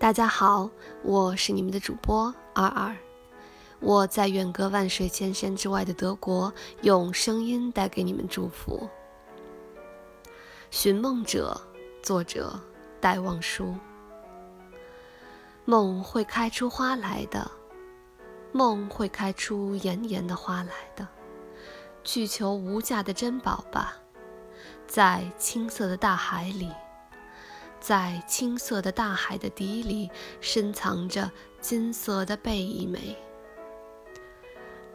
大家好，我是你们的主播二二，我在远隔万水千山之外的德国，用声音带给你们祝福。《寻梦者》作者戴望舒。梦会开出花来的，梦会开出炎炎的花来的，去求无价的珍宝吧，在青色的大海里。在青色的大海的底里，深藏着金色的贝一枚。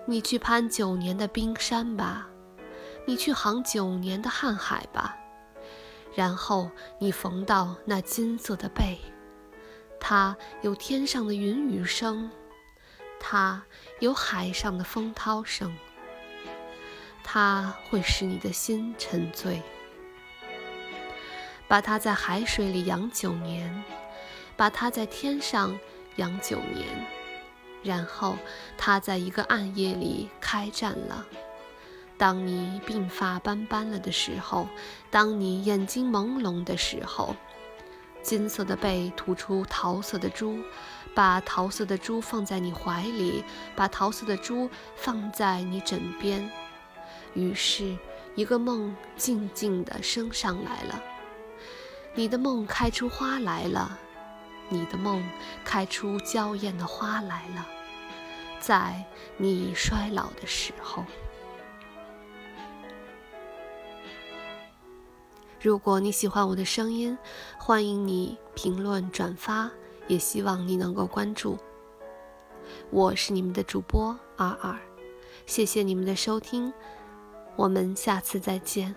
你去攀九年的冰山吧，你去航九年的瀚海吧，然后你逢到那金色的贝，它有天上的云雨声，它有海上的风涛声，它会使你的心沉醉。把它在海水里养九年，把它在天上养九年，然后它在一个暗夜里开战了。当你鬓发斑斑了的时候，当你眼睛朦胧的时候，金色的贝吐出桃色的珠，把桃色的珠放在你怀里，把桃色的珠放在你枕边。于是，一个梦静静地升上来了。你的梦开出花来了，你的梦开出娇艳的花来了，在你衰老的时候。如果你喜欢我的声音，欢迎你评论转发，也希望你能够关注。我是你们的主播二二，谢谢你们的收听，我们下次再见。